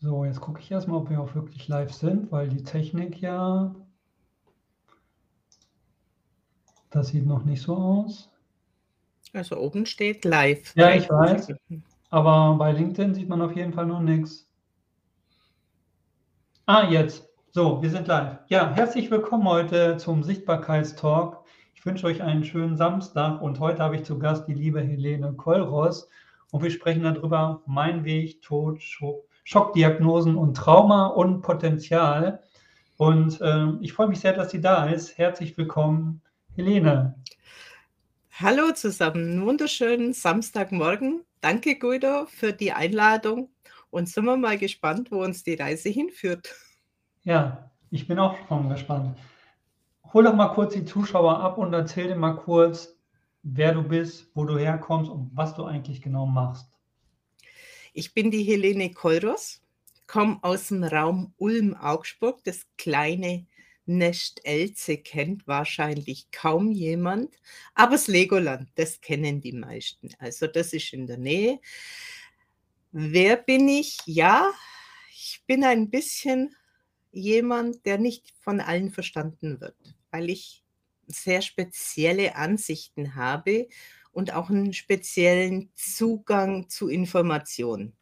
So, jetzt gucke ich erstmal, ob wir auch wirklich live sind, weil die Technik ja. Das sieht noch nicht so aus. Also oben steht live. Ja, ich weiß. Aber bei LinkedIn sieht man auf jeden Fall noch nichts. Ah, jetzt. So, wir sind live. Ja, herzlich willkommen heute zum Sichtbarkeitstalk. Ich wünsche euch einen schönen Samstag und heute habe ich zu Gast die liebe Helene Kollross und wir sprechen darüber, mein Weg, Tod, Schock, Schockdiagnosen und Trauma und Potenzial. Und äh, ich freue mich sehr, dass sie da ist. Herzlich willkommen, Helene. Hallo zusammen, wunderschönen Samstagmorgen. Danke, Guido, für die Einladung. Und sind wir mal gespannt, wo uns die Reise hinführt. Ja, ich bin auch schon gespannt. Hol doch mal kurz die Zuschauer ab und erzähl dir mal kurz, wer du bist, wo du herkommst und was du eigentlich genau machst. Ich bin die Helene Kollross, komme aus dem Raum Ulm-Augsburg, das kleine Nest Elze kennt wahrscheinlich kaum jemand, aber das Legoland, das kennen die meisten. Also das ist in der Nähe. Wer bin ich? Ja, ich bin ein bisschen jemand, der nicht von allen verstanden wird, weil ich sehr spezielle Ansichten habe und auch einen speziellen Zugang zu Informationen.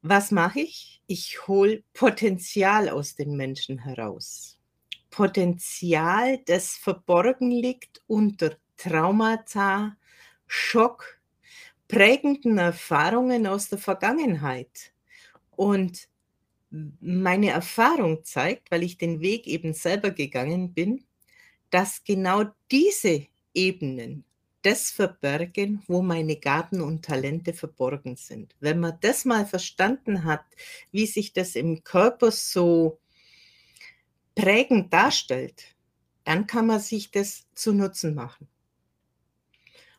Was mache ich? Ich hole Potenzial aus den Menschen heraus. Potenzial, das verborgen liegt unter Traumata, Schock, prägenden Erfahrungen aus der Vergangenheit. Und meine Erfahrung zeigt, weil ich den Weg eben selber gegangen bin, dass genau diese Ebenen das verbergen, wo meine Gaben und Talente verborgen sind. Wenn man das mal verstanden hat, wie sich das im Körper so prägend darstellt, dann kann man sich das zu Nutzen machen.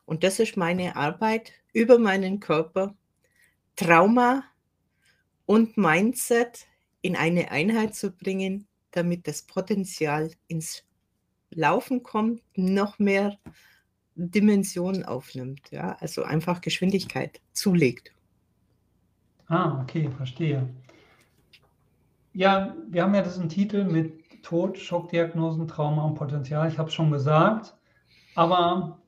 Und das ist meine Arbeit über meinen Körper, Trauma und Mindset in eine Einheit zu bringen, damit das Potenzial ins Laufen kommt, noch mehr Dimension aufnimmt, ja, also einfach Geschwindigkeit zulegt. Ah, okay, verstehe. Ja, wir haben ja diesen Titel mit Tod, Schockdiagnosen, Trauma und Potenzial. Ich habe es schon gesagt. Aber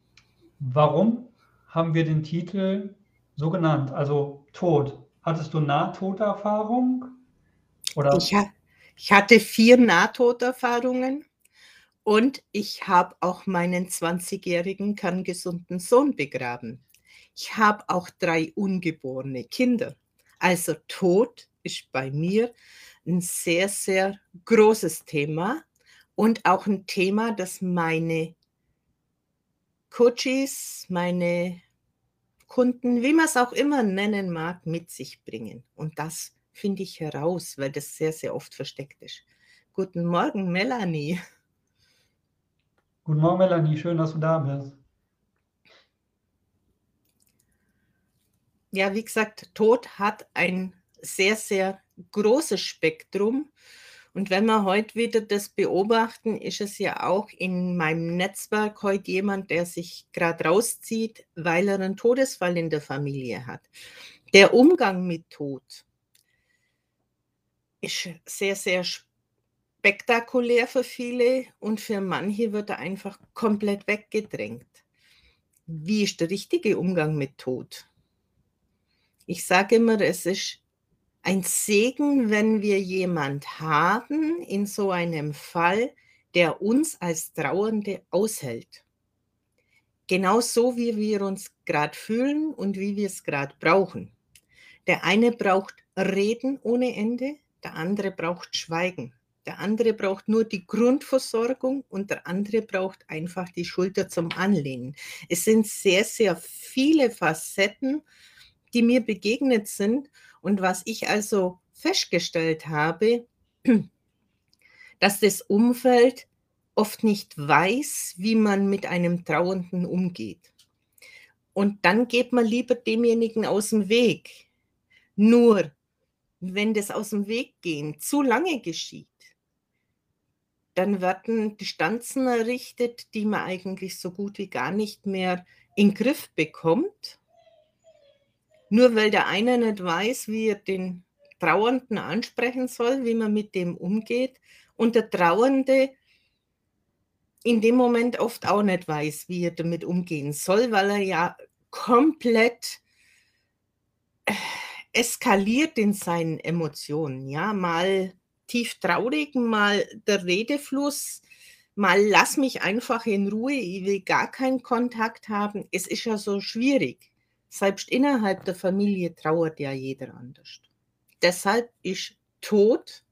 warum haben wir den Titel so genannt? Also Tod. Hattest du Nahtoderfahrung? Oder? Ich, ich hatte vier Nahtoderfahrungen. Und ich habe auch meinen 20-jährigen kerngesunden Sohn begraben. Ich habe auch drei ungeborene Kinder. Also Tod ist bei mir ein sehr, sehr großes Thema und auch ein Thema, das meine Coaches, meine Kunden, wie man es auch immer nennen mag, mit sich bringen. Und das finde ich heraus, weil das sehr, sehr oft versteckt ist. Guten Morgen, Melanie. Guten Morgen, Melanie. Schön, dass du da bist. Ja, wie gesagt, Tod hat ein sehr, sehr großes Spektrum. Und wenn wir heute wieder das beobachten, ist es ja auch in meinem Netzwerk heute jemand, der sich gerade rauszieht, weil er einen Todesfall in der Familie hat. Der Umgang mit Tod ist sehr, sehr spannend spektakulär für viele und für manche wird er einfach komplett weggedrängt. Wie ist der richtige Umgang mit Tod? Ich sage immer, es ist ein Segen, wenn wir jemand haben in so einem Fall, der uns als Trauernde aushält. Genauso wie wir uns gerade fühlen und wie wir es gerade brauchen. Der eine braucht Reden ohne Ende, der andere braucht Schweigen. Der andere braucht nur die Grundversorgung und der andere braucht einfach die Schulter zum Anlehnen. Es sind sehr, sehr viele Facetten, die mir begegnet sind. Und was ich also festgestellt habe, dass das Umfeld oft nicht weiß, wie man mit einem Trauernden umgeht. Und dann geht man lieber demjenigen aus dem Weg. Nur, wenn das aus dem Weg gehen zu lange geschieht, dann werden Distanzen errichtet, die man eigentlich so gut wie gar nicht mehr in den Griff bekommt. Nur weil der eine nicht weiß, wie er den Trauernden ansprechen soll, wie man mit dem umgeht. Und der Trauernde in dem Moment oft auch nicht weiß, wie er damit umgehen soll, weil er ja komplett äh, eskaliert in seinen Emotionen. Ja, mal tief traurig, mal der Redefluss, mal lass mich einfach in Ruhe, ich will gar keinen Kontakt haben. Es ist ja so schwierig. Selbst innerhalb der Familie trauert ja jeder anders. Deshalb ist Tod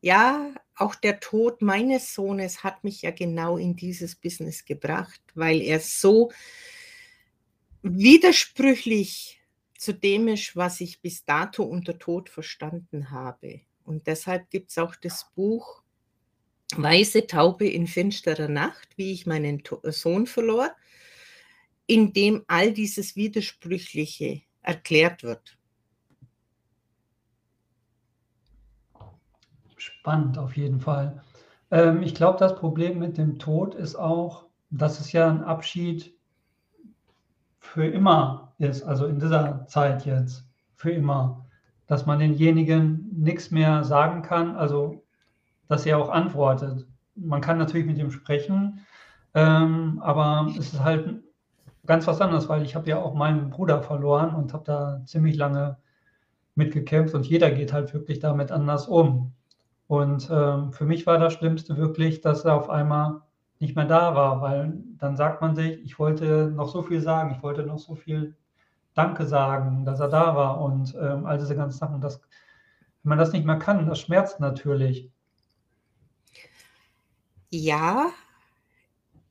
ja, auch der Tod meines Sohnes hat mich ja genau in dieses Business gebracht, weil er so widersprüchlich zu dem ist, was ich bis dato unter Tod verstanden habe. Und deshalb gibt es auch das Buch Weiße Taube in finsterer Nacht, wie ich meinen Sohn verlor, in dem all dieses Widersprüchliche erklärt wird. Spannend auf jeden Fall. Ähm, ich glaube, das Problem mit dem Tod ist auch, dass es ja ein Abschied für immer ist, also in dieser Zeit jetzt, für immer, dass man denjenigen nichts mehr sagen kann, also dass er auch antwortet. Man kann natürlich mit ihm sprechen, ähm, aber es ist halt ganz was anderes, weil ich habe ja auch meinen Bruder verloren und habe da ziemlich lange mitgekämpft und jeder geht halt wirklich damit anders um. Und ähm, für mich war das Schlimmste wirklich, dass er auf einmal nicht mehr da war, weil dann sagt man sich, ich wollte noch so viel sagen, ich wollte noch so viel Danke sagen, dass er da war und ähm, all diese ganzen Sachen. Das, wenn man das nicht mehr kann, das schmerzt natürlich. Ja,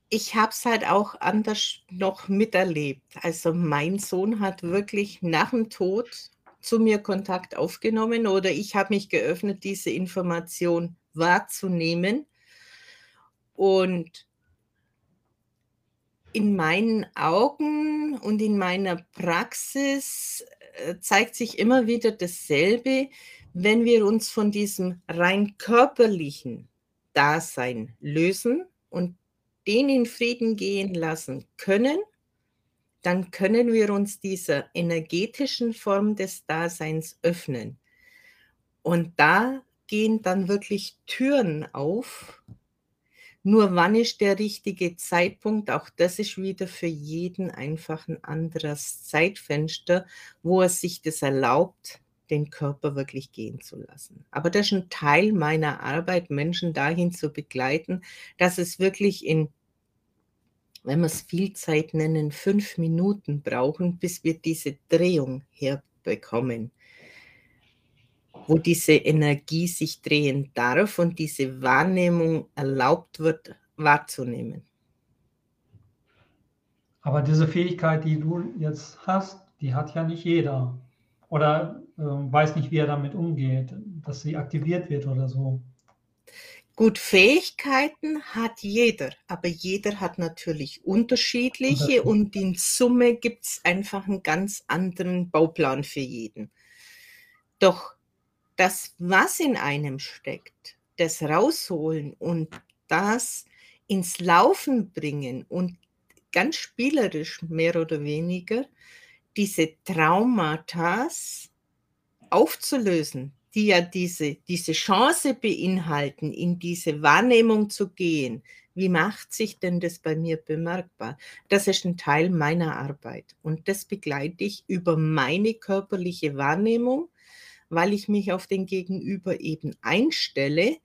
ich habe es halt auch anders noch miterlebt. Also mein Sohn hat wirklich nach dem Tod zu mir Kontakt aufgenommen oder ich habe mich geöffnet, diese Information wahrzunehmen. Und in meinen Augen und in meiner Praxis äh, zeigt sich immer wieder dasselbe, wenn wir uns von diesem rein körperlichen Dasein lösen und den in Frieden gehen lassen können dann können wir uns dieser energetischen Form des Daseins öffnen. Und da gehen dann wirklich Türen auf. Nur wann ist der richtige Zeitpunkt? Auch das ist wieder für jeden einfach ein anderes Zeitfenster, wo er sich das erlaubt, den Körper wirklich gehen zu lassen. Aber das ist ein Teil meiner Arbeit, Menschen dahin zu begleiten, dass es wirklich in wenn wir es viel Zeit nennen, fünf Minuten brauchen, bis wir diese Drehung herbekommen, wo diese Energie sich drehen darf und diese Wahrnehmung erlaubt wird wahrzunehmen. Aber diese Fähigkeit, die du jetzt hast, die hat ja nicht jeder. Oder äh, weiß nicht, wie er damit umgeht, dass sie aktiviert wird oder so. Gut, Fähigkeiten hat jeder, aber jeder hat natürlich unterschiedliche und in Summe gibt es einfach einen ganz anderen Bauplan für jeden. Doch das, was in einem steckt, das rausholen und das ins Laufen bringen und ganz spielerisch mehr oder weniger diese Traumata aufzulösen, die ja diese, diese Chance beinhalten, in diese Wahrnehmung zu gehen, wie macht sich denn das bei mir bemerkbar? Das ist ein Teil meiner Arbeit und das begleite ich über meine körperliche Wahrnehmung, weil ich mich auf den Gegenüber eben einstelle,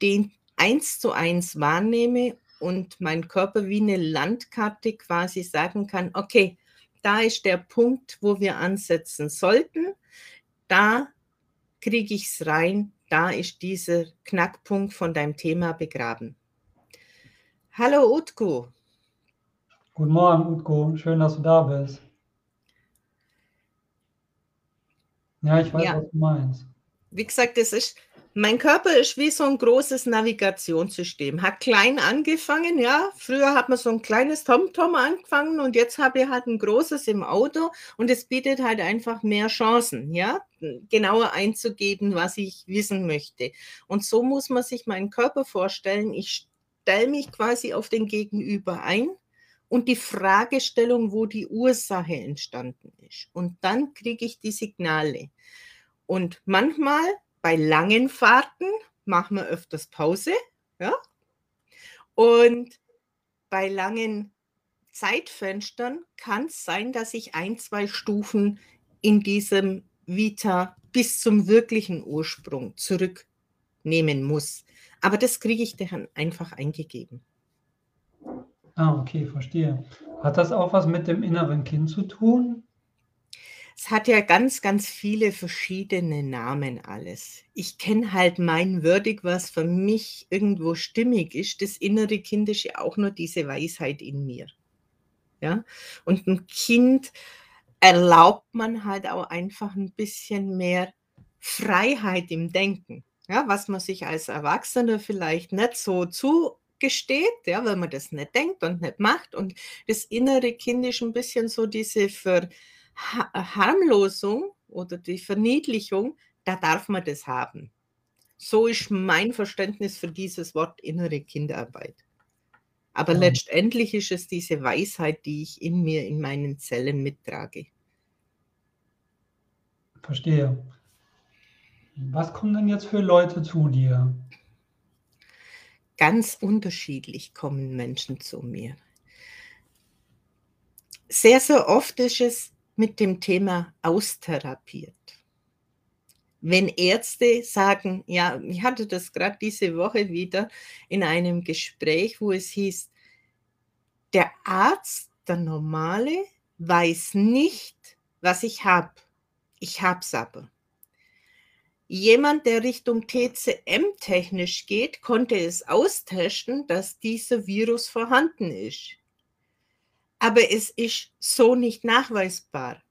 den eins zu eins wahrnehme und mein Körper wie eine Landkarte quasi sagen kann, okay, da ist der Punkt, wo wir ansetzen sollten. Da kriege ich es rein, da ist dieser Knackpunkt von deinem Thema begraben. Hallo Utku. Guten Morgen, Utku. Schön, dass du da bist. Ja, ich weiß, ja. was du meinst. Wie gesagt, es ist mein Körper ist wie so ein großes Navigationssystem. Hat klein angefangen, ja. Früher hat man so ein kleines TomTom angefangen und jetzt habe ich halt ein großes im Auto und es bietet halt einfach mehr Chancen, ja, genauer einzugeben, was ich wissen möchte. Und so muss man sich meinen Körper vorstellen. Ich stelle mich quasi auf den Gegenüber ein und die Fragestellung, wo die Ursache entstanden ist. Und dann kriege ich die Signale. Und manchmal bei langen Fahrten machen wir öfters Pause. Ja? Und bei langen Zeitfenstern kann es sein, dass ich ein, zwei Stufen in diesem Vita bis zum wirklichen Ursprung zurücknehmen muss. Aber das kriege ich dann einfach eingegeben. Ah, okay, verstehe. Hat das auch was mit dem inneren Kind zu tun? Es hat ja ganz, ganz viele verschiedene Namen alles. Ich kenne halt mein Würdig, was für mich irgendwo stimmig ist. Das innere Kind ist ja auch nur diese Weisheit in mir. Ja? Und ein Kind erlaubt man halt auch einfach ein bisschen mehr Freiheit im Denken. Ja, was man sich als Erwachsener vielleicht nicht so zugesteht, ja, weil man das nicht denkt und nicht macht. Und das innere Kind ist ein bisschen so diese Verharmlosung oder die Verniedlichung, da darf man das haben. So ist mein Verständnis für dieses Wort innere Kinderarbeit. Aber ja. letztendlich ist es diese Weisheit, die ich in mir, in meinen Zellen mittrage. Verstehe. Was kommen denn jetzt für Leute zu dir? Ganz unterschiedlich kommen Menschen zu mir. Sehr, sehr oft ist es mit dem Thema austherapiert. Wenn Ärzte sagen, ja, ich hatte das gerade diese Woche wieder in einem Gespräch, wo es hieß, der Arzt, der normale, weiß nicht, was ich habe. Ich habe es aber. Jemand, der Richtung TCM technisch geht, konnte es austesten, dass dieser Virus vorhanden ist. Aber es ist so nicht nachweisbar.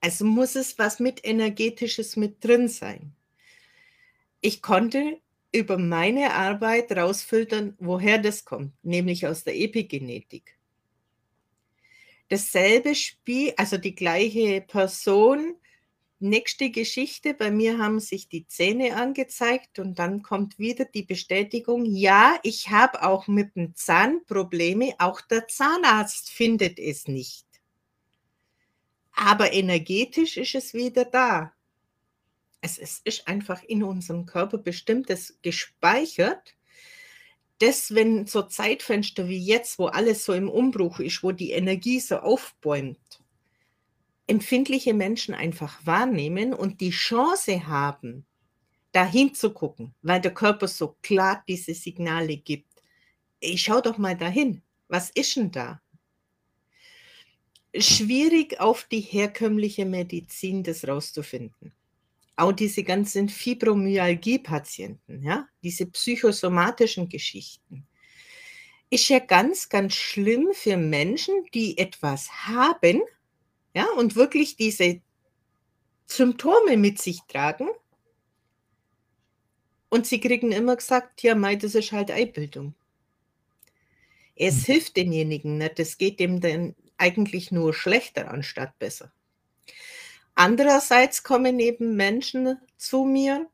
Also muss es was mit energetisches mit drin sein. Ich konnte über meine Arbeit rausfiltern, woher das kommt, nämlich aus der Epigenetik. Dasselbe Spiel, also die gleiche Person, nächste Geschichte, bei mir haben sich die Zähne angezeigt und dann kommt wieder die Bestätigung, ja, ich habe auch mit dem Zahn Probleme, auch der Zahnarzt findet es nicht. Aber energetisch ist es wieder da. Es, ist einfach in unserem Körper bestimmtes gespeichert. Das, wenn so Zeitfenster wie jetzt, wo alles so im Umbruch ist, wo die Energie so aufbäumt, empfindliche Menschen einfach wahrnehmen und die Chance haben, dahin zu gucken, weil der Körper so klar diese Signale gibt. Ich schau doch mal dahin. Was ist denn da? Schwierig auf die herkömmliche Medizin das rauszufinden. Auch diese ganzen Fibromyalgie-Patienten, ja, diese psychosomatischen Geschichten, ist ja ganz, ganz schlimm für Menschen, die etwas haben, ja, und wirklich diese Symptome mit sich tragen. Und sie kriegen immer gesagt, ja, Mai, das ist halt Eibildung. Es hm. hilft denjenigen nicht, es geht dem dann eigentlich nur schlechter anstatt besser. Andererseits kommen eben Menschen zu mir,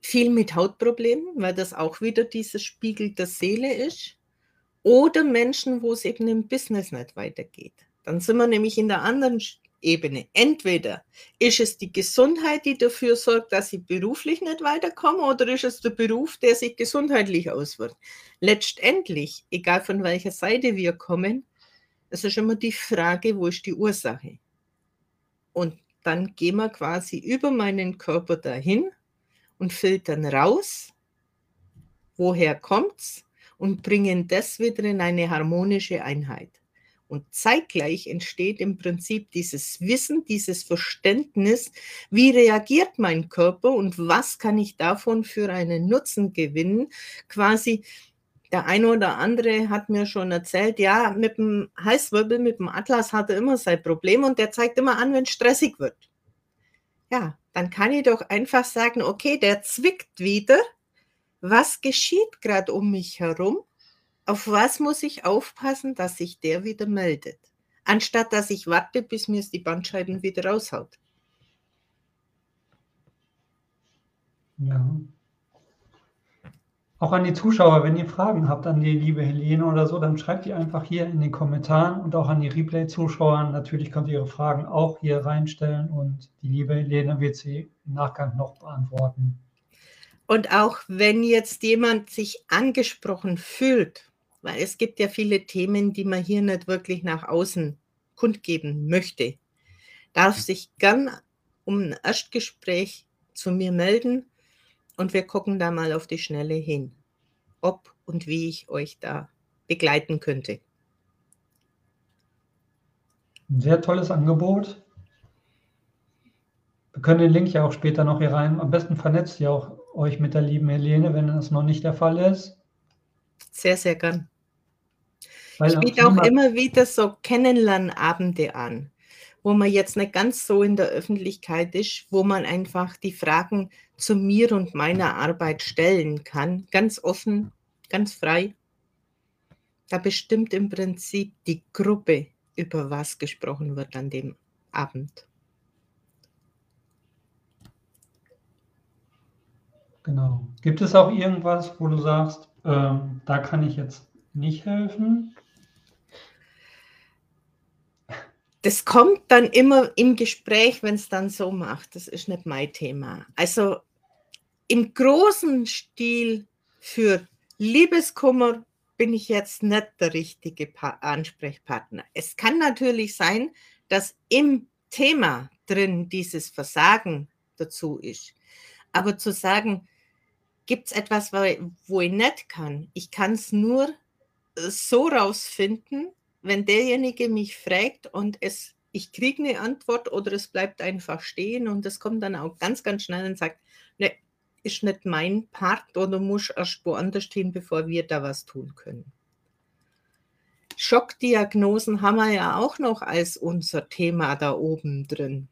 viel mit Hautproblemen, weil das auch wieder dieses Spiegel der Seele ist. Oder Menschen, wo es eben im Business nicht weitergeht. Dann sind wir nämlich in der anderen Ebene. Entweder ist es die Gesundheit, die dafür sorgt, dass ich beruflich nicht weiterkomme, oder ist es der Beruf, der sich gesundheitlich auswirkt. Letztendlich, egal von welcher Seite wir kommen, es ist immer die Frage, wo ist die Ursache? Und dann gehen wir quasi über meinen Körper dahin und filtern raus, woher kommt's und bringen das wieder in eine harmonische Einheit. Und zeitgleich entsteht im Prinzip dieses Wissen, dieses Verständnis, wie reagiert mein Körper und was kann ich davon für einen Nutzen gewinnen. Quasi der eine oder andere hat mir schon erzählt, ja, mit dem Heißwirbel, mit dem Atlas hat er immer sein Problem und der zeigt immer an, wenn es stressig wird. Ja, dann kann ich doch einfach sagen, okay, der zwickt wieder. Was geschieht gerade um mich herum? Auf was muss ich aufpassen, dass sich der wieder meldet? Anstatt dass ich warte, bis mir die Bandscheiben wieder raushaut. Ja. Auch an die Zuschauer, wenn ihr Fragen habt an die liebe Helene oder so, dann schreibt die einfach hier in den Kommentaren und auch an die Replay-Zuschauer. Natürlich könnt ihr ihre Fragen auch hier reinstellen und die liebe Helene wird sie im Nachgang noch beantworten. Und auch wenn jetzt jemand sich angesprochen fühlt, weil es gibt ja viele Themen, die man hier nicht wirklich nach außen kundgeben möchte, darf sich gern um ein Erstgespräch zu mir melden und wir gucken da mal auf die Schnelle hin, ob und wie ich euch da begleiten könnte. Ein sehr tolles Angebot. Wir können den Link ja auch später noch hier rein. Am besten vernetzt ihr auch euch mit der lieben Helene, wenn das noch nicht der Fall ist. Sehr, sehr gern. Ich biete auch immer wieder so Kennenlernabende an wo man jetzt nicht ganz so in der Öffentlichkeit ist, wo man einfach die Fragen zu mir und meiner Arbeit stellen kann, ganz offen, ganz frei. Da bestimmt im Prinzip die Gruppe, über was gesprochen wird an dem Abend. Genau. Gibt es auch irgendwas, wo du sagst, ähm, da kann ich jetzt nicht helfen? Das kommt dann immer im Gespräch, wenn es dann so macht. Das ist nicht mein Thema. Also im großen Stil für Liebeskummer bin ich jetzt nicht der richtige pa Ansprechpartner. Es kann natürlich sein, dass im Thema drin dieses Versagen dazu ist. Aber zu sagen, gibt es etwas, wo ich nicht kann? Ich kann es nur so rausfinden, wenn derjenige mich fragt und es, ich kriege eine Antwort oder es bleibt einfach stehen und es kommt dann auch ganz, ganz schnell und sagt, ne, ist nicht mein Part oder muss erst woanders stehen, bevor wir da was tun können. Schockdiagnosen haben wir ja auch noch als unser Thema da oben drin.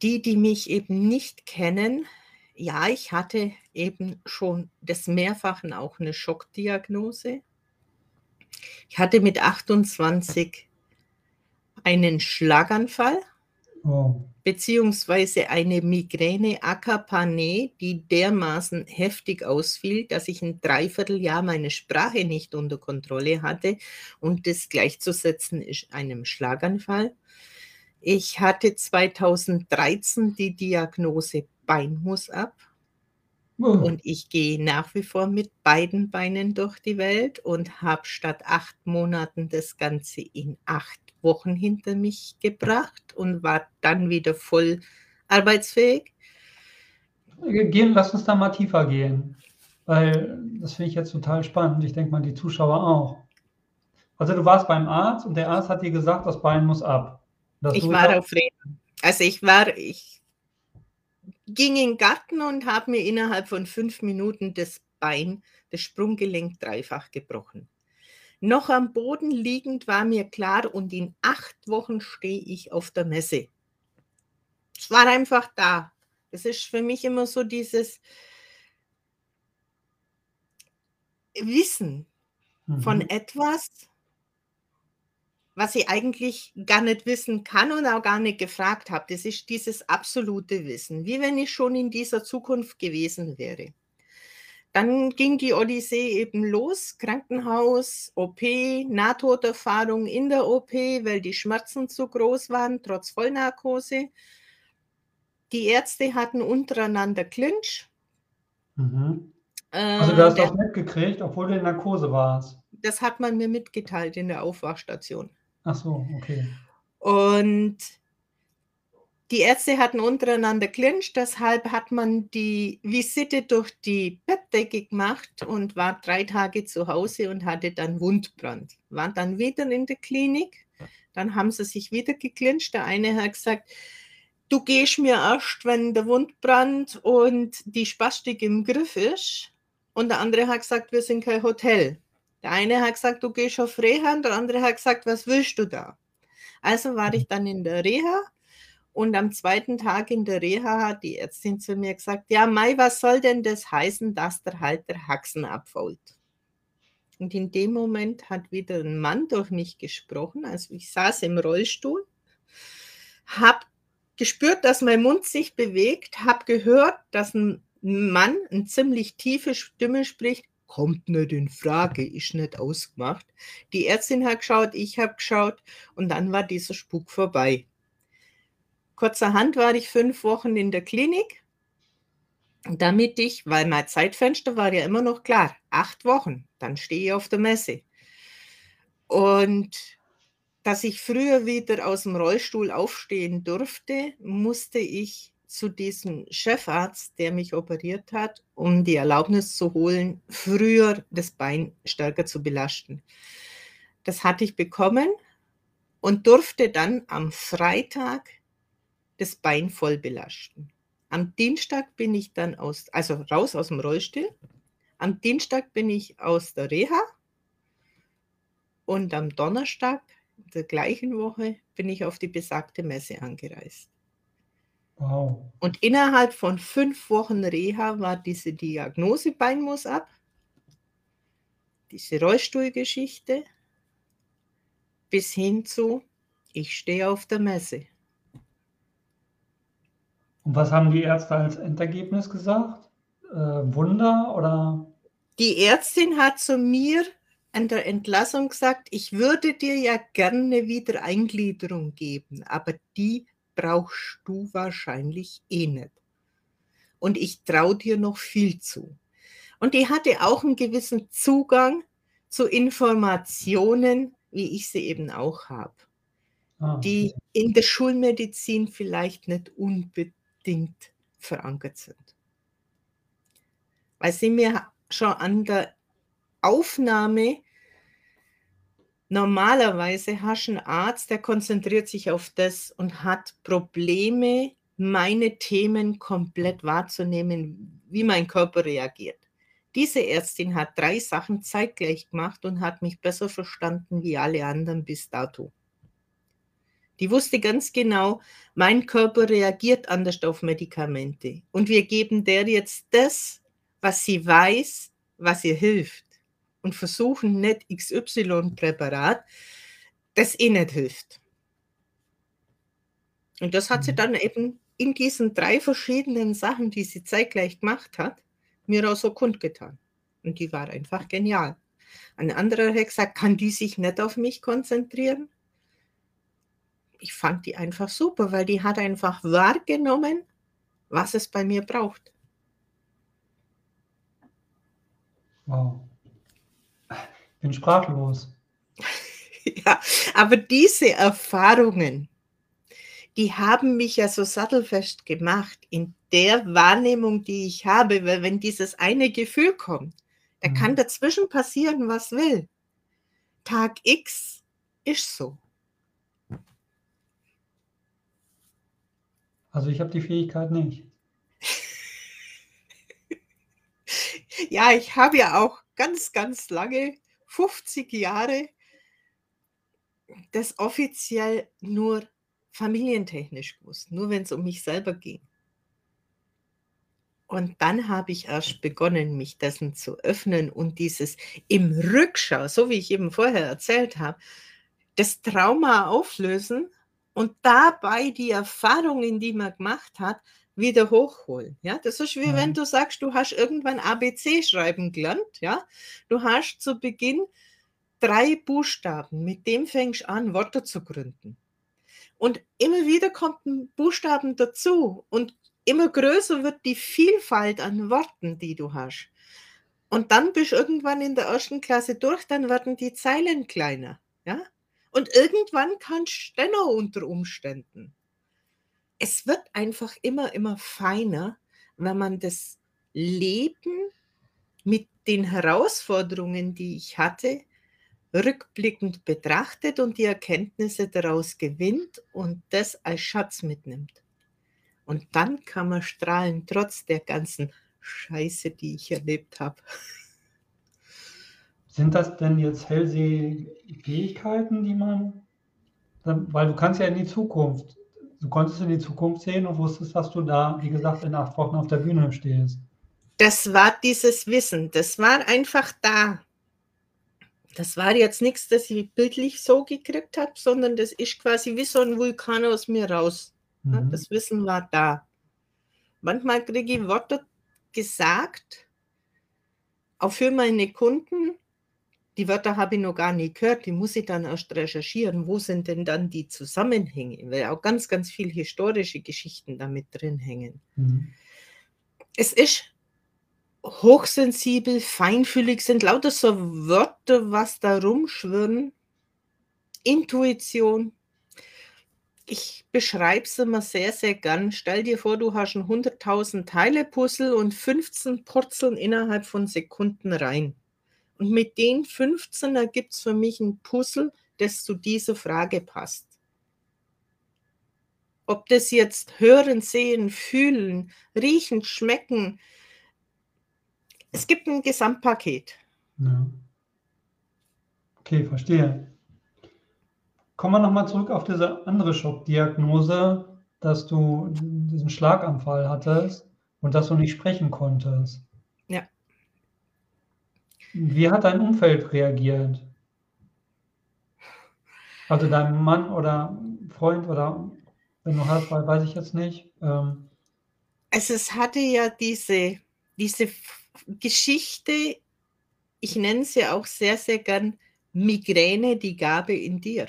Die, die mich eben nicht kennen, ja, ich hatte eben schon des Mehrfachen auch eine Schockdiagnose. Ich hatte mit 28 einen Schlaganfall oh. beziehungsweise eine Migräne Akapane, die dermaßen heftig ausfiel, dass ich ein Dreivierteljahr meine Sprache nicht unter Kontrolle hatte und das gleichzusetzen ist einem Schlaganfall. Ich hatte 2013 die Diagnose Bein muss ab. Oh. Und ich gehe nach wie vor mit beiden Beinen durch die Welt und habe statt acht Monaten das Ganze in acht Wochen hinter mich gebracht und war dann wieder voll arbeitsfähig. Gehen, lass uns da mal tiefer gehen, weil das finde ich jetzt total spannend. Ich denke mal, die Zuschauer auch. Also du warst beim Arzt und der Arzt hat dir gesagt, das Bein muss ab. ich war auf Reden. Also ich war, ich ging in den Garten und habe mir innerhalb von fünf Minuten das Bein, das Sprunggelenk dreifach gebrochen. Noch am Boden liegend war mir klar und in acht Wochen stehe ich auf der Messe. Es war einfach da. Es ist für mich immer so dieses Wissen mhm. von etwas, was ich eigentlich gar nicht wissen kann und auch gar nicht gefragt habe. Das ist dieses absolute Wissen, wie wenn ich schon in dieser Zukunft gewesen wäre. Dann ging die Odyssee eben los, Krankenhaus, OP, Nahtoderfahrung in der OP, weil die Schmerzen zu groß waren, trotz Vollnarkose. Die Ärzte hatten untereinander Clinch. Mhm. Also du hast äh, das mitgekriegt, obwohl du in Narkose warst. Das hat man mir mitgeteilt in der Aufwachstation. Ach so, okay. Und die Ärzte hatten untereinander clinch, deshalb hat man die Visite durch die Bettdecke gemacht und war drei Tage zu Hause und hatte dann Wundbrand. War dann wieder in der Klinik, dann haben sie sich wieder geklincht. Der eine hat gesagt, du gehst mir erst, wenn der Wundbrand und die Spastik im Griff ist. Und der andere hat gesagt, wir sind kein Hotel. Der eine hat gesagt, du gehst auf Reha, und der andere hat gesagt, was willst du da? Also war ich dann in der Reha und am zweiten Tag in der Reha hat die Ärztin zu mir gesagt, ja Mai, was soll denn das heißen, dass der halt der Haxen abfault? Und in dem Moment hat wieder ein Mann durch mich gesprochen, also ich saß im Rollstuhl, habe gespürt, dass mein Mund sich bewegt, habe gehört, dass ein Mann eine ziemlich tiefe Stimme spricht, kommt nicht in Frage, ist nicht ausgemacht. Die Ärztin hat geschaut, ich habe geschaut und dann war dieser Spuk vorbei. Kurzerhand war ich fünf Wochen in der Klinik, damit ich, weil mein Zeitfenster war ja immer noch klar, acht Wochen, dann stehe ich auf der Messe. Und dass ich früher wieder aus dem Rollstuhl aufstehen durfte, musste ich zu diesem Chefarzt, der mich operiert hat, um die Erlaubnis zu holen, früher das Bein stärker zu belasten. Das hatte ich bekommen und durfte dann am Freitag das Bein voll belasten. Am Dienstag bin ich dann aus, also raus aus dem Rollstuhl. Am Dienstag bin ich aus der Reha und am Donnerstag der gleichen Woche bin ich auf die besagte Messe angereist. Wow. Und innerhalb von fünf Wochen Reha war diese Diagnose Bein muss ab, diese Rollstuhlgeschichte, bis hin zu, ich stehe auf der Messe. Und was haben die Ärzte als Endergebnis gesagt? Äh, Wunder oder? Die Ärztin hat zu mir an der Entlassung gesagt, ich würde dir ja gerne wieder Eingliederung geben, aber die brauchst du wahrscheinlich eh nicht. Und ich traue dir noch viel zu. Und die hatte auch einen gewissen Zugang zu Informationen, wie ich sie eben auch habe, ah, die in der Schulmedizin vielleicht nicht unbedingt verankert sind. Weil sie mir schon an der Aufnahme normalerweise hast du einen Arzt, der konzentriert sich auf das und hat Probleme, meine Themen komplett wahrzunehmen, wie mein Körper reagiert. Diese Ärztin hat drei Sachen zeitgleich gemacht und hat mich besser verstanden wie alle anderen bis dato. Die wusste ganz genau, mein Körper reagiert anders auf Medikamente. Und wir geben der jetzt das, was sie weiß, was ihr hilft und versuchen nicht XY-Präparat, das eh nicht hilft. Und das hat sie mhm. dann eben in diesen drei verschiedenen Sachen, die sie zeitgleich gemacht hat, mir auch so kundgetan. Und die war einfach genial. Ein anderer hat gesagt, kann die sich nicht auf mich konzentrieren? Ich fand die einfach super, weil die hat einfach wahrgenommen, was es bei mir braucht. Wow bin sprachlos. ja, aber diese Erfahrungen, die haben mich ja so sattelfest gemacht in der Wahrnehmung, die ich habe, weil wenn dieses eine Gefühl kommt, da mhm. kann dazwischen passieren, was will. Tag X ist so. Also ich habe die Fähigkeit nicht. ja, ich habe ja auch ganz, ganz lange 50 Jahre das offiziell nur familientechnisch gewusst, nur wenn es um mich selber ging. Und dann habe ich erst begonnen, mich dessen zu öffnen und dieses im Rückschau, so wie ich eben vorher erzählt habe, das Trauma auflösen und dabei die Erfahrungen, die man gemacht hat, wieder hochholen. Ja, das ist wie ja. wenn du sagst, du hast irgendwann ABC schreiben gelernt. Ja, du hast zu Beginn drei Buchstaben, mit dem fängst du an, Worte zu gründen. Und immer wieder kommt ein Buchstaben dazu und immer größer wird die Vielfalt an Worten, die du hast. Und dann bist du irgendwann in der ersten Klasse durch, dann werden die Zeilen kleiner. Ja? Und irgendwann kannst du dennoch unter Umständen es wird einfach immer, immer feiner, wenn man das Leben mit den Herausforderungen, die ich hatte, rückblickend betrachtet und die Erkenntnisse daraus gewinnt und das als Schatz mitnimmt. Und dann kann man strahlen, trotz der ganzen Scheiße, die ich erlebt habe. Sind das denn jetzt Hellseh-Fähigkeiten, die man, weil du kannst ja in die Zukunft du konntest in die Zukunft sehen und wusstest, dass du da, wie gesagt, in acht Wochen auf der Bühne stehst. Das war dieses Wissen, das war einfach da. Das war jetzt nichts, das ich bildlich so gekriegt habe, sondern das ist quasi wie so ein Vulkan aus mir raus. Mhm. Das Wissen war da. Manchmal kriege ich Worte gesagt, auch für meine Kunden, die Wörter habe ich noch gar nicht gehört, die muss ich dann erst recherchieren. Wo sind denn dann die Zusammenhänge? Weil auch ganz, ganz viele historische Geschichten damit drin hängen. Mhm. Es ist hochsensibel, feinfühlig, sind lauter so Wörter, was da rumschwirren. Intuition. Ich beschreibe es immer sehr, sehr gern. Stell dir vor, du hast ein 100.000 Teile Puzzle und 15 purzeln innerhalb von Sekunden rein. Und mit den 15 ergibt es für mich ein Puzzle, das zu dieser Frage passt. Ob das jetzt hören, sehen, fühlen, riechen, schmecken, es gibt ein Gesamtpaket. Ja. Okay, verstehe. Kommen wir nochmal zurück auf diese andere Schockdiagnose, dass du diesen Schlaganfall hattest und dass du nicht sprechen konntest. Wie hat dein Umfeld reagiert? Also dein Mann oder Freund oder wenn du hast, weiß ich jetzt nicht. Ähm. Also es hatte ja diese, diese Geschichte, ich nenne sie auch sehr, sehr gern Migräne, die Gabe in dir.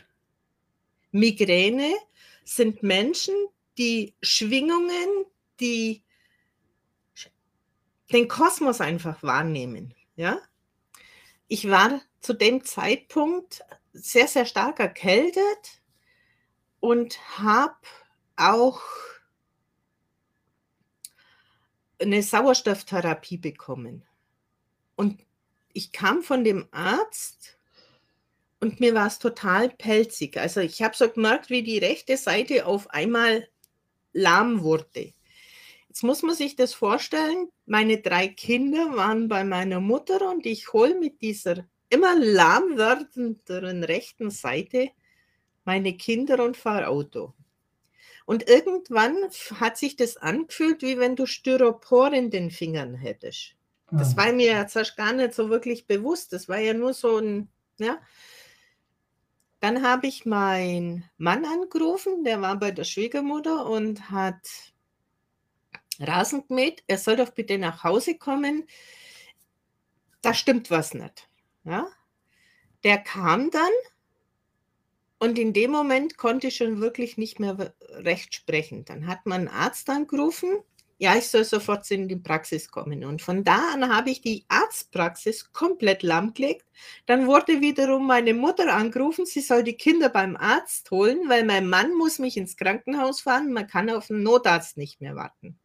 Migräne sind Menschen, die Schwingungen, die den Kosmos einfach wahrnehmen. Ja? Ich war zu dem Zeitpunkt sehr, sehr stark erkältet und habe auch eine Sauerstofftherapie bekommen. Und ich kam von dem Arzt und mir war es total pelzig. Also ich habe so gemerkt, wie die rechte Seite auf einmal lahm wurde. Jetzt muss man sich das vorstellen, meine drei Kinder waren bei meiner Mutter und ich hole mit dieser immer lahm werdenden rechten Seite meine Kinder und fahre Auto. Und irgendwann hat sich das angefühlt, wie wenn du Styropor in den Fingern hättest. Das war mir jetzt gar nicht so wirklich bewusst. Das war ja nur so ein, ja. Dann habe ich meinen Mann angerufen, der war bei der Schwiegermutter und hat Rasen gemäht. Er soll doch bitte nach Hause kommen. Da stimmt was nicht. Ja. Der kam dann und in dem Moment konnte ich schon wirklich nicht mehr recht sprechen. Dann hat man einen Arzt angerufen, ja, ich soll sofort in die Praxis kommen. Und von da an habe ich die Arztpraxis komplett lahmgelegt. Dann wurde wiederum meine Mutter angerufen, sie soll die Kinder beim Arzt holen, weil mein Mann muss mich ins Krankenhaus fahren. Man kann auf den Notarzt nicht mehr warten.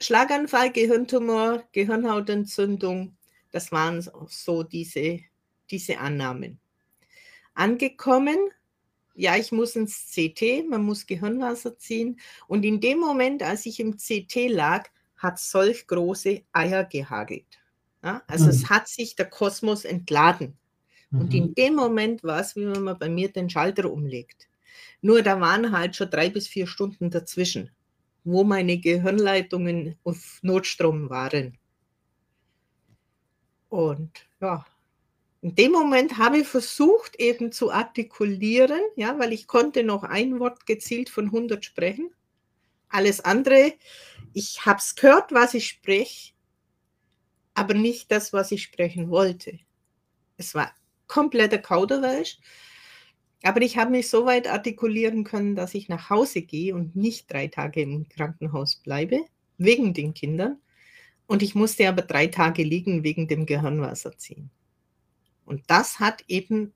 Schlaganfall, Gehirntumor, Gehirnhautentzündung, das waren so diese, diese Annahmen angekommen. Ja, ich muss ins CT, man muss Gehirnwasser ziehen. Und in dem Moment, als ich im CT lag, hat solch große Eier gehagelt. Ja, also mhm. es hat sich der Kosmos entladen. Mhm. Und in dem Moment war es, wie wenn man bei mir den Schalter umlegt. Nur da waren halt schon drei bis vier Stunden dazwischen, wo meine Gehirnleitungen auf Notstrom waren. Und ja, in dem Moment habe ich versucht, eben zu artikulieren, ja, weil ich konnte noch ein Wort gezielt von 100 sprechen. Alles andere, ich habe es gehört, was ich spreche, aber nicht das, was ich sprechen wollte. Es war kompletter Kauderwelsch, aber ich habe mich so weit artikulieren können, dass ich nach Hause gehe und nicht drei Tage im Krankenhaus bleibe, wegen den Kindern. Und ich musste aber drei Tage liegen wegen dem Gehirnwasser ziehen. Und das hat eben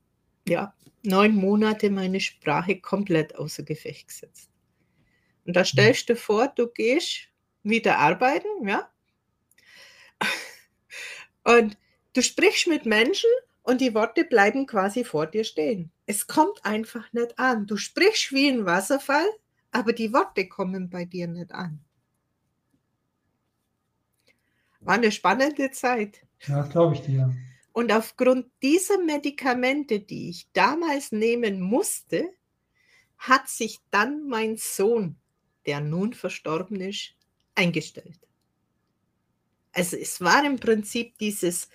ja, neun Monate meine Sprache komplett außer Gefecht gesetzt. Und da mhm. stellst du vor, du gehst wieder arbeiten, ja, und du sprichst mit Menschen und die Worte bleiben quasi vor dir stehen. Es kommt einfach nicht an. Du sprichst wie ein Wasserfall, aber die Worte kommen bei dir nicht an. War eine spannende Zeit. Ja, glaube ich dir. Und aufgrund dieser Medikamente, die ich damals nehmen musste, hat sich dann mein Sohn, der nun verstorben ist, eingestellt. Also es war im Prinzip dieses,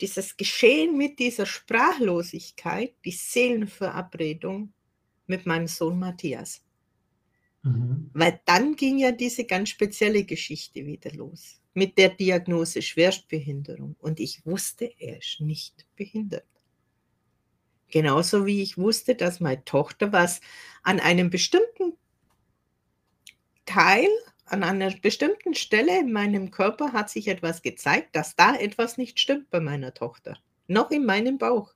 dieses Geschehen mit dieser Sprachlosigkeit, die Seelenverabredung mit meinem Sohn Matthias. Mhm. Weil dann ging ja diese ganz spezielle Geschichte wieder los mit der Diagnose Schwerstbehinderung. Und ich wusste, er ist nicht behindert. Genauso wie ich wusste, dass meine Tochter was an einem bestimmten Teil, an einer bestimmten Stelle in meinem Körper hat sich etwas gezeigt, dass da etwas nicht stimmt bei meiner Tochter. Noch in meinem Bauch.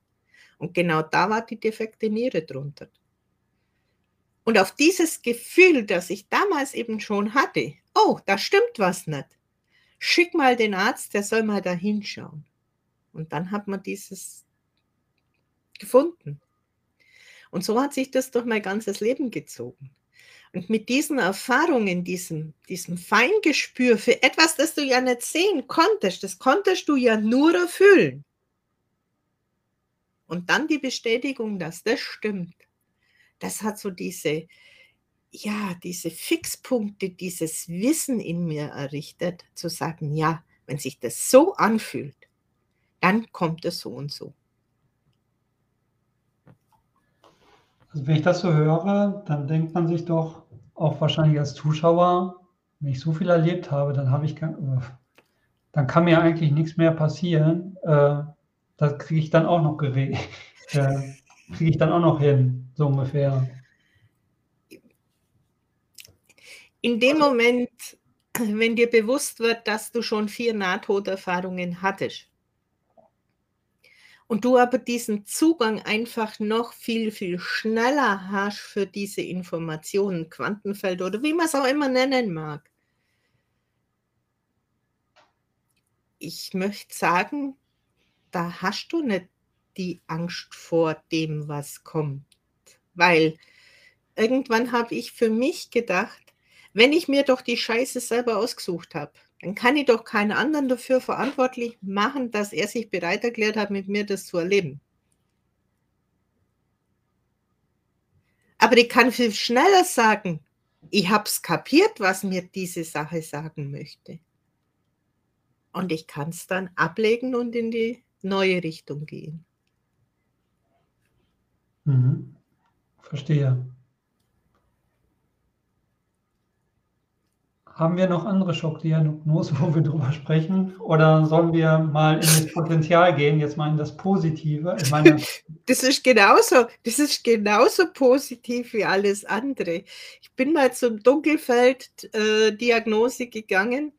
Und genau da war die defekte Niere drunter. Und auf dieses Gefühl, das ich damals eben schon hatte, oh, da stimmt was nicht. Schick mal den Arzt, der soll mal da hinschauen. Und dann hat man dieses gefunden. Und so hat sich das durch mein ganzes Leben gezogen. Und mit diesen Erfahrungen, diesem, diesem Feingespür für etwas, das du ja nicht sehen konntest, das konntest du ja nur erfüllen. Und dann die Bestätigung, dass das stimmt das hat so diese, ja, diese Fixpunkte, dieses Wissen in mir errichtet, zu sagen, ja, wenn sich das so anfühlt, dann kommt es so und so. Also wenn ich das so höre, dann denkt man sich doch auch wahrscheinlich als Zuschauer, wenn ich so viel erlebt habe, dann habe ich dann kann mir eigentlich nichts mehr passieren. Äh, das kriege ich dann auch noch geregelt. Äh, kriege ich dann auch noch hin, so ungefähr. In dem Moment, wenn dir bewusst wird, dass du schon vier Nahtoderfahrungen hattest und du aber diesen Zugang einfach noch viel, viel schneller hast für diese Informationen, Quantenfeld oder wie man es auch immer nennen mag. Ich möchte sagen, da hast du nicht die Angst vor dem, was kommt. Weil irgendwann habe ich für mich gedacht, wenn ich mir doch die Scheiße selber ausgesucht habe, dann kann ich doch keinen anderen dafür verantwortlich machen, dass er sich bereit erklärt hat, mit mir das zu erleben. Aber ich kann viel schneller sagen, ich habe es kapiert, was mir diese Sache sagen möchte. Und ich kann es dann ablegen und in die neue Richtung gehen. Mhm. Verstehe. Haben wir noch andere Schockdiagnosen, wo wir drüber sprechen? Oder sollen wir mal in das Potenzial gehen, jetzt mal in das Positive? Meine, das ist genauso, das ist genauso positiv wie alles andere. Ich bin mal zum Dunkelfeld-Diagnose äh, gegangen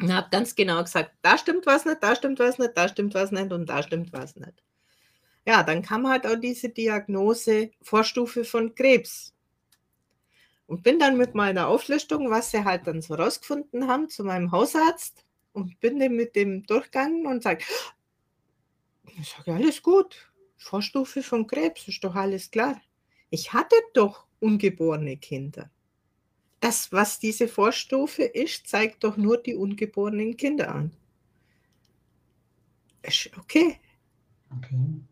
und habe ganz genau gesagt, da stimmt was nicht, da stimmt was nicht, da stimmt was nicht und da stimmt was nicht. Ja, dann kam halt auch diese Diagnose Vorstufe von Krebs. Und bin dann mit meiner Auflistung, was sie halt dann so rausgefunden haben, zu meinem Hausarzt und bin dann mit dem durchgegangen und sage, ich sage, alles gut, Vorstufe von Krebs, ist doch alles klar. Ich hatte doch ungeborene Kinder. Das, was diese Vorstufe ist, zeigt doch nur die ungeborenen Kinder an. Ist okay. Okay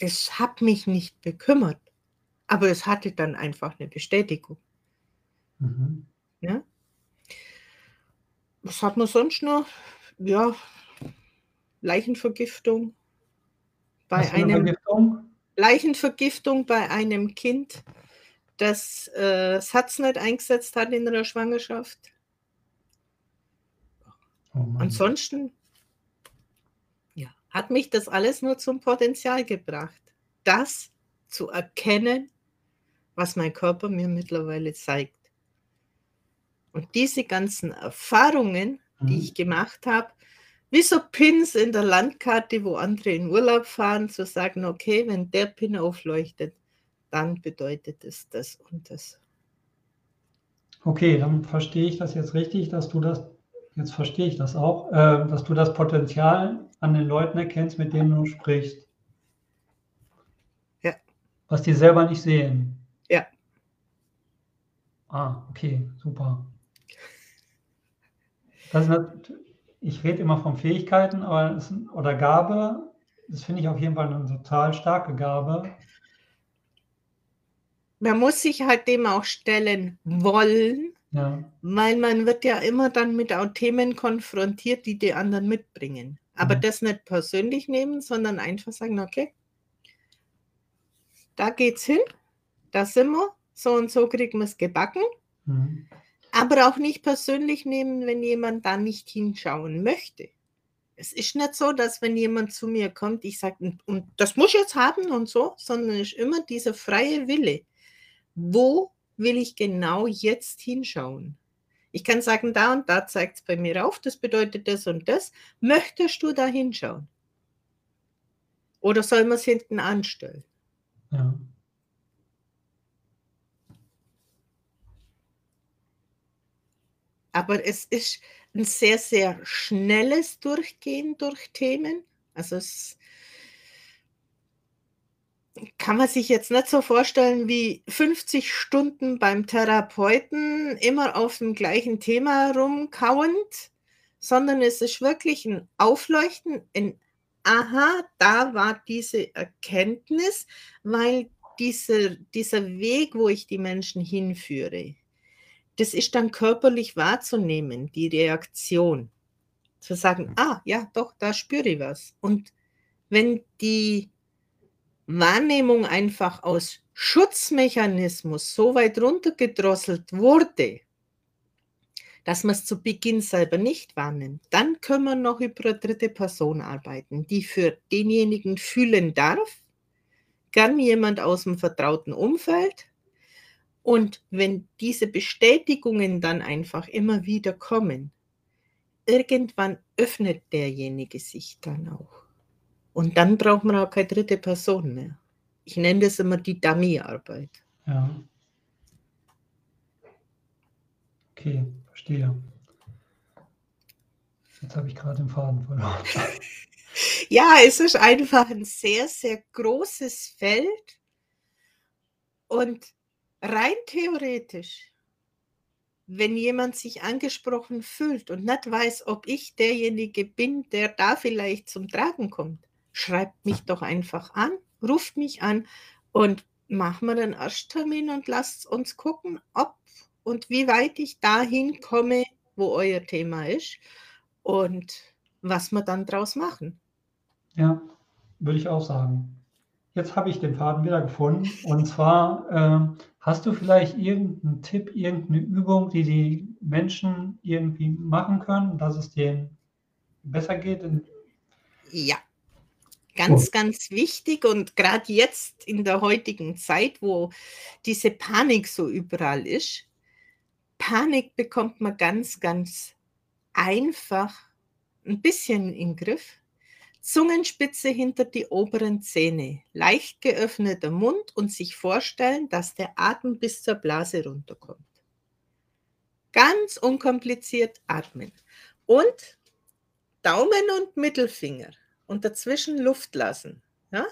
es hat mich nicht bekümmert, aber es hatte dann einfach eine Bestätigung. Mhm. Ja? Was hat man sonst noch? Ja, Leichenvergiftung bei einem Vergiftung? Leichenvergiftung bei einem Kind, das äh, Satz nicht eingesetzt hat in der Schwangerschaft. Oh Ansonsten hat mich das alles nur zum Potenzial gebracht, das zu erkennen, was mein Körper mir mittlerweile zeigt. Und diese ganzen Erfahrungen, die mhm. ich gemacht habe, wie so Pins in der Landkarte, wo andere in Urlaub fahren, zu sagen, okay, wenn der Pin aufleuchtet, dann bedeutet es das und das. Okay, dann verstehe ich das jetzt richtig, dass du das jetzt verstehe ich das auch, äh, dass du das Potenzial an den Leuten erkennst, mit denen du sprichst. Ja. Was die selber nicht sehen. Ah, okay, super. Das ist, ich rede immer von Fähigkeiten aber es, oder Gabe. Das finde ich auf jeden Fall eine total starke Gabe. Man muss sich halt dem auch stellen wollen ja. Weil man wird ja immer dann mit auch Themen konfrontiert, die die anderen mitbringen. Aber mhm. das nicht persönlich nehmen, sondern einfach sagen, okay, da geht's hin, da sind wir so und so kriegen wir es gebacken. Mhm. Aber auch nicht persönlich nehmen, wenn jemand da nicht hinschauen möchte. Es ist nicht so, dass wenn jemand zu mir kommt, ich sage, und, und das muss ich jetzt haben und so, sondern es ist immer dieser freie Wille. Wo will ich genau jetzt hinschauen? Ich kann sagen, da und da zeigt es bei mir auf, das bedeutet das und das. Möchtest du da hinschauen? Oder soll man es hinten anstellen? Ja. Aber es ist ein sehr, sehr schnelles Durchgehen durch Themen. Also es kann man sich jetzt nicht so vorstellen wie 50 Stunden beim Therapeuten immer auf dem gleichen Thema rumkauend, sondern es ist wirklich ein Aufleuchten, ein Aha, da war diese Erkenntnis, weil dieser, dieser Weg, wo ich die Menschen hinführe, das ist dann körperlich wahrzunehmen, die Reaktion. Zu sagen, ah, ja, doch, da spüre ich was. Und wenn die Wahrnehmung einfach aus Schutzmechanismus so weit runtergedrosselt wurde, dass man es zu Beginn selber nicht wahrnimmt, dann können wir noch über eine dritte Person arbeiten, die für denjenigen fühlen darf, gern jemand aus dem vertrauten Umfeld, und wenn diese Bestätigungen dann einfach immer wieder kommen, irgendwann öffnet derjenige sich dann auch. Und dann braucht man auch keine dritte Person mehr. Ich nenne das immer die Dummy-Arbeit. Ja. Okay, verstehe. Jetzt habe ich gerade den Faden verloren. ja, es ist einfach ein sehr, sehr großes Feld. Und rein theoretisch, wenn jemand sich angesprochen fühlt und nicht weiß, ob ich derjenige bin, der da vielleicht zum Tragen kommt, schreibt mich doch einfach an, ruft mich an und machen wir den Ersttermin und lasst uns gucken, ob und wie weit ich dahin komme, wo euer Thema ist und was wir dann draus machen. Ja, würde ich auch sagen. Jetzt habe ich den Faden wieder gefunden. Und zwar äh, hast du vielleicht irgendeinen Tipp, irgendeine Übung, die die Menschen irgendwie machen können, dass es denen besser geht? Ja, ganz, oh. ganz wichtig. Und gerade jetzt in der heutigen Zeit, wo diese Panik so überall ist, Panik bekommt man ganz, ganz einfach ein bisschen in den Griff Zungenspitze hinter die oberen Zähne, leicht geöffneter Mund und sich vorstellen, dass der Atem bis zur Blase runterkommt. Ganz unkompliziert atmen. Und Daumen und Mittelfinger und dazwischen Luft lassen. Ja?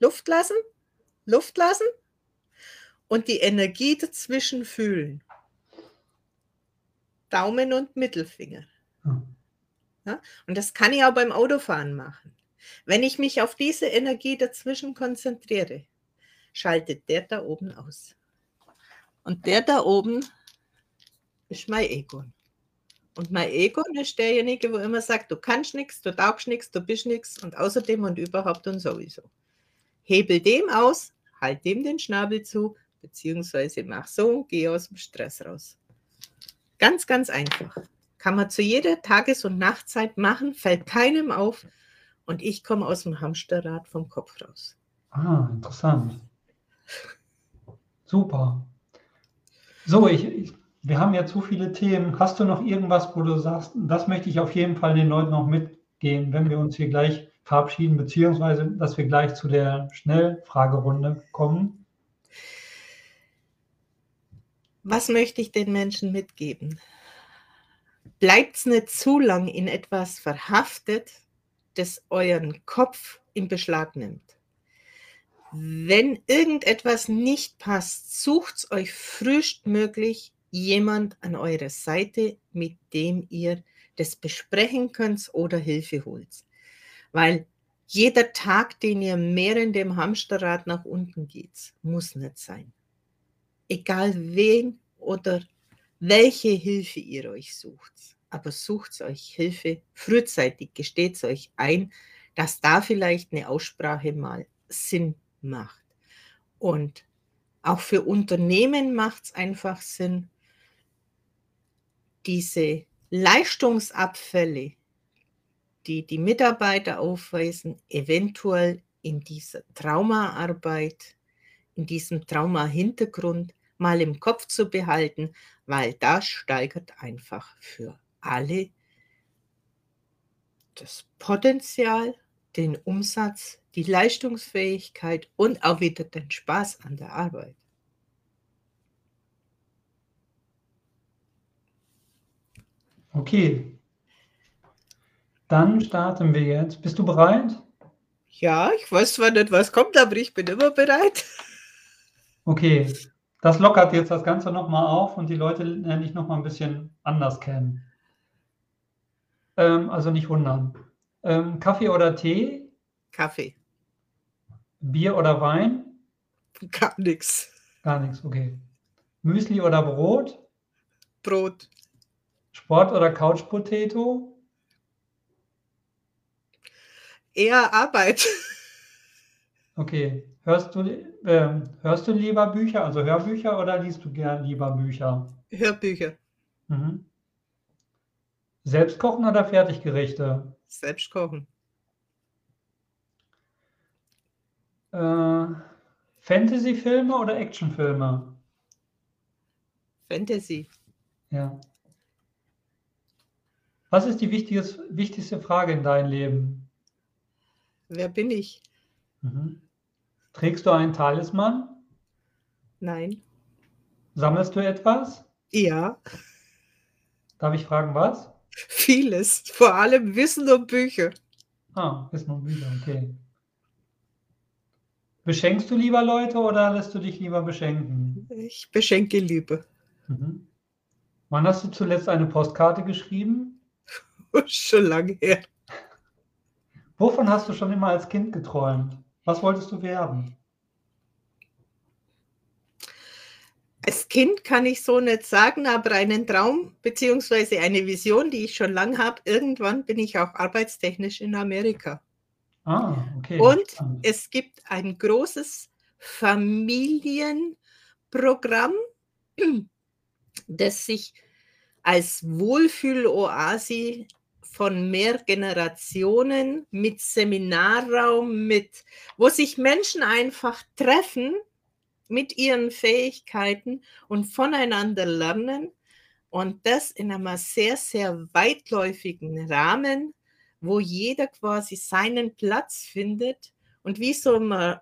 Luft lassen, Luft lassen und die Energie dazwischen fühlen. Daumen und Mittelfinger. Hm. Ja? Und das kann ich auch beim Autofahren machen. Wenn ich mich auf diese Energie dazwischen konzentriere, schaltet der da oben aus. Und der da oben ist mein Ego. Und mein Ego ist derjenige, wo immer sagt, du kannst nichts, du taugst nichts, du bist nichts und außerdem und überhaupt und sowieso. Hebel dem aus, halt dem den Schnabel zu, beziehungsweise mach so und geh aus dem Stress raus. Ganz, ganz einfach. Kann man zu jeder Tages- und Nachtzeit machen, fällt keinem auf und ich komme aus dem Hamsterrad vom Kopf raus. Ah, interessant. Super. So, ich, ich, wir haben ja zu viele Themen. Hast du noch irgendwas, wo du sagst, das möchte ich auf jeden Fall den Leuten noch mitgehen, wenn wir uns hier gleich verabschieden, beziehungsweise dass wir gleich zu der Schnellfragerunde kommen? Was möchte ich den Menschen mitgeben? Bleibt nicht zu lang in etwas verhaftet, das euren Kopf in Beschlag nimmt. Wenn irgendetwas nicht passt, sucht euch frühestmöglich jemand an eurer Seite, mit dem ihr das besprechen könnt oder Hilfe holt. Weil jeder Tag, den ihr mehr in dem Hamsterrad nach unten geht, muss nicht sein. Egal wen oder welche Hilfe ihr euch sucht. Aber sucht euch Hilfe frühzeitig, gesteht euch ein, dass da vielleicht eine Aussprache mal Sinn macht. Und Auch für Unternehmen macht es einfach Sinn, diese Leistungsabfälle, die die Mitarbeiter aufweisen, eventuell in dieser Traumaarbeit, in diesem Trauma-Hintergrund mal im Kopf zu behalten, weil das steigert einfach für alle das Potenzial, den Umsatz, die Leistungsfähigkeit und auch wieder den Spaß an der Arbeit. Okay. Dann starten wir jetzt. Bist du bereit? Ja, ich weiß zwar nicht, was kommt, aber ich bin immer bereit. Okay. Das lockert jetzt das Ganze nochmal auf und die Leute lernen dich nochmal ein bisschen anders kennen. Ähm, also nicht wundern. Ähm, Kaffee oder Tee? Kaffee. Bier oder Wein? Gar nichts. Gar nichts, okay. Müsli oder Brot? Brot. Sport oder Couch Potato? Eher Arbeit. Okay. Hörst du, äh, hörst du lieber Bücher, also Hörbücher, oder liest du gern lieber Bücher? Hörbücher. Mhm. Selbst kochen oder Fertiggerichte? Selbst kochen. Äh, Fantasy-Filme oder Actionfilme? Fantasy. Ja. Was ist die wichtigste Frage in deinem Leben? Wer bin ich? Mhm. Trägst du einen Talisman? Nein. Sammelst du etwas? Ja, Darf ich fragen, was? vieles. Vor allem Wissen und Bücher. Ah, ist noch wieder, okay. Beschenkst du lieber Leute oder lässt du dich lieber beschenken? Ich beschenke Liebe. Mhm. Wann hast du zuletzt eine Postkarte geschrieben? Schon lange her. Wovon hast du schon immer als Kind geträumt? Was wolltest du werden? Als Kind kann ich so nicht sagen, aber einen Traum beziehungsweise eine Vision, die ich schon lange habe, irgendwann bin ich auch arbeitstechnisch in Amerika. Ah, okay. Und es gibt ein großes Familienprogramm, das sich als Wohlfühloase von mehr Generationen mit Seminarraum, mit, wo sich Menschen einfach treffen mit ihren Fähigkeiten und voneinander lernen und das in einem sehr, sehr weitläufigen Rahmen, wo jeder quasi seinen Platz findet und wie so ein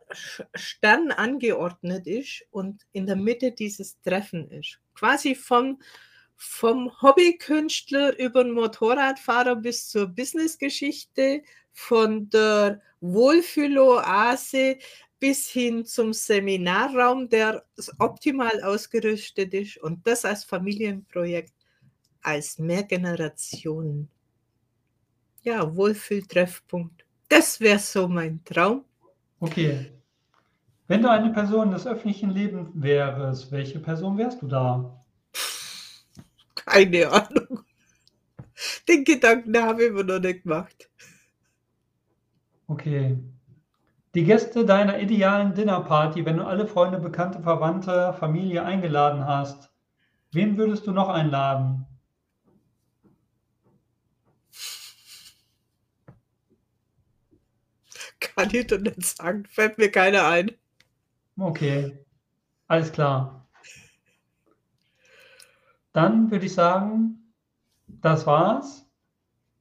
Stern angeordnet ist und in der Mitte dieses Treffen ist. Quasi vom, vom Hobbykünstler über den Motorradfahrer bis zur Businessgeschichte, von der Wohlfühloase bis hin zum Seminarraum, der optimal ausgerüstet ist und das als Familienprojekt, als Mehrgenerationen. Ja, Wohlfühltreffpunkt. Das wäre so mein Traum. Okay. Wenn du eine Person des öffentlichen Lebens wärst, welche Person wärst du da? Keine Ahnung. Den Gedanken habe ich mir noch nicht gemacht. Okay. Die Gäste deiner idealen Dinnerparty, wenn du alle Freunde, Bekannte, Verwandte, Familie eingeladen hast, wen würdest du noch einladen? Kann ich doch nicht sagen. Fällt mir keiner ein. Okay, alles klar. Dann würde ich sagen, das war's.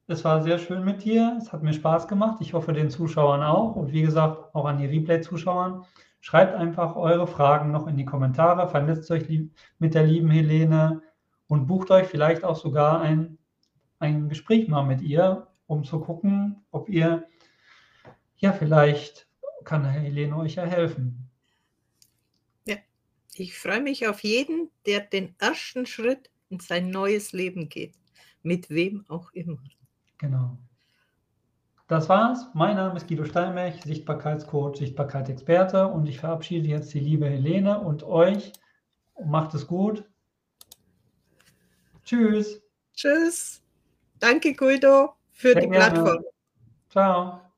Es war sehr schön mit dir. Es hat mir Spaß gemacht. Ich hoffe, den Zuschauern auch. Und wie gesagt, auch an die Replay-Zuschauern. Schreibt einfach eure Fragen noch in die Kommentare. Vernetzt euch mit der lieben Helene und bucht euch vielleicht auch sogar ein, ein Gespräch mal mit ihr, um zu gucken, ob ihr, ja, vielleicht kann Helene euch ja helfen. Ich freue mich auf jeden, der den ersten Schritt in sein neues Leben geht. Mit wem auch immer. Genau. Das war's. Mein Name ist Guido Steinmech, Sichtbarkeitscoach, Sichtbarkeitsexperte und ich verabschiede jetzt die liebe Helene und euch. Macht es gut. Tschüss. Tschüss. Danke, Guido, für Sehr die gerne. Plattform. Ciao.